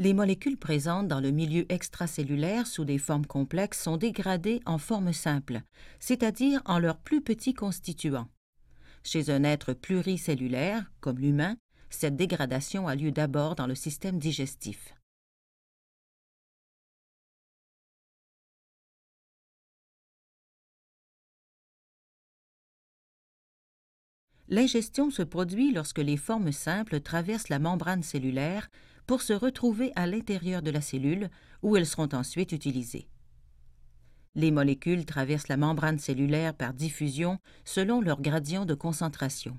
Les molécules présentes dans le milieu extracellulaire sous des formes complexes sont dégradées en forme simple, c'est-à-dire en leurs plus petits constituants. Chez un être pluricellulaire, comme l'humain, cette dégradation a lieu d'abord dans le système digestif. L'ingestion se produit lorsque les formes simples traversent la membrane cellulaire pour se retrouver à l'intérieur de la cellule où elles seront ensuite utilisées. Les molécules traversent la membrane cellulaire par diffusion selon leur gradient de concentration.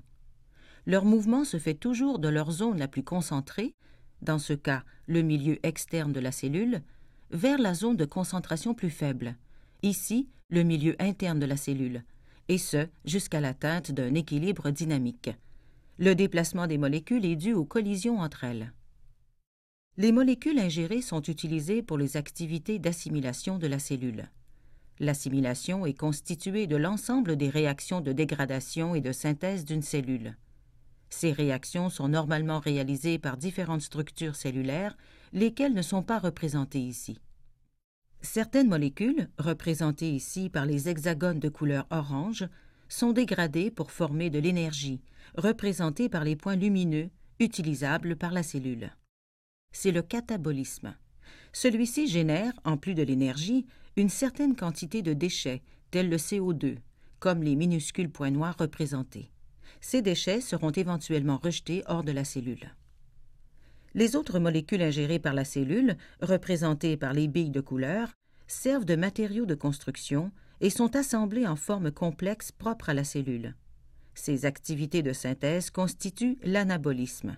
Leur mouvement se fait toujours de leur zone la plus concentrée, dans ce cas le milieu externe de la cellule, vers la zone de concentration plus faible, ici le milieu interne de la cellule, et ce jusqu'à l'atteinte d'un équilibre dynamique. Le déplacement des molécules est dû aux collisions entre elles. Les molécules ingérées sont utilisées pour les activités d'assimilation de la cellule. L'assimilation est constituée de l'ensemble des réactions de dégradation et de synthèse d'une cellule. Ces réactions sont normalement réalisées par différentes structures cellulaires, lesquelles ne sont pas représentées ici. Certaines molécules, représentées ici par les hexagones de couleur orange, sont dégradées pour former de l'énergie, représentée par les points lumineux, utilisables par la cellule. C'est le catabolisme. Celui-ci génère, en plus de l'énergie, une certaine quantité de déchets, tels le CO2, comme les minuscules points noirs représentés. Ces déchets seront éventuellement rejetés hors de la cellule. Les autres molécules ingérées par la cellule, représentées par les billes de couleur, servent de matériaux de construction et sont assemblées en forme complexe propre à la cellule. Ces activités de synthèse constituent l'anabolisme.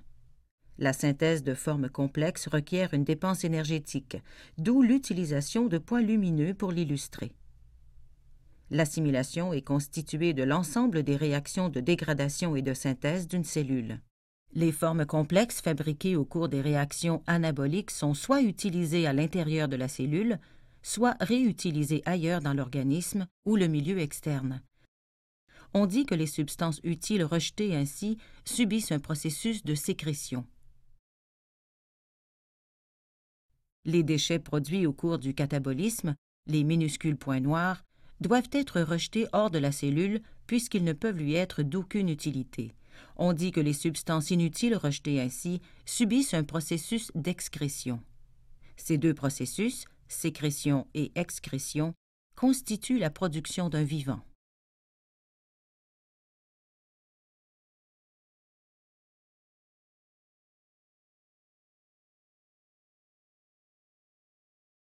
La synthèse de formes complexes requiert une dépense énergétique, d'où l'utilisation de points lumineux pour l'illustrer. L'assimilation est constituée de l'ensemble des réactions de dégradation et de synthèse d'une cellule. Les formes complexes fabriquées au cours des réactions anaboliques sont soit utilisées à l'intérieur de la cellule, soit réutilisées ailleurs dans l'organisme ou le milieu externe. On dit que les substances utiles rejetées ainsi subissent un processus de sécrétion. Les déchets produits au cours du catabolisme, les minuscules points noirs, doivent être rejetés hors de la cellule puisqu'ils ne peuvent lui être d'aucune utilité. On dit que les substances inutiles rejetées ainsi subissent un processus d'excrétion. Ces deux processus, sécrétion et excrétion, constituent la production d'un vivant.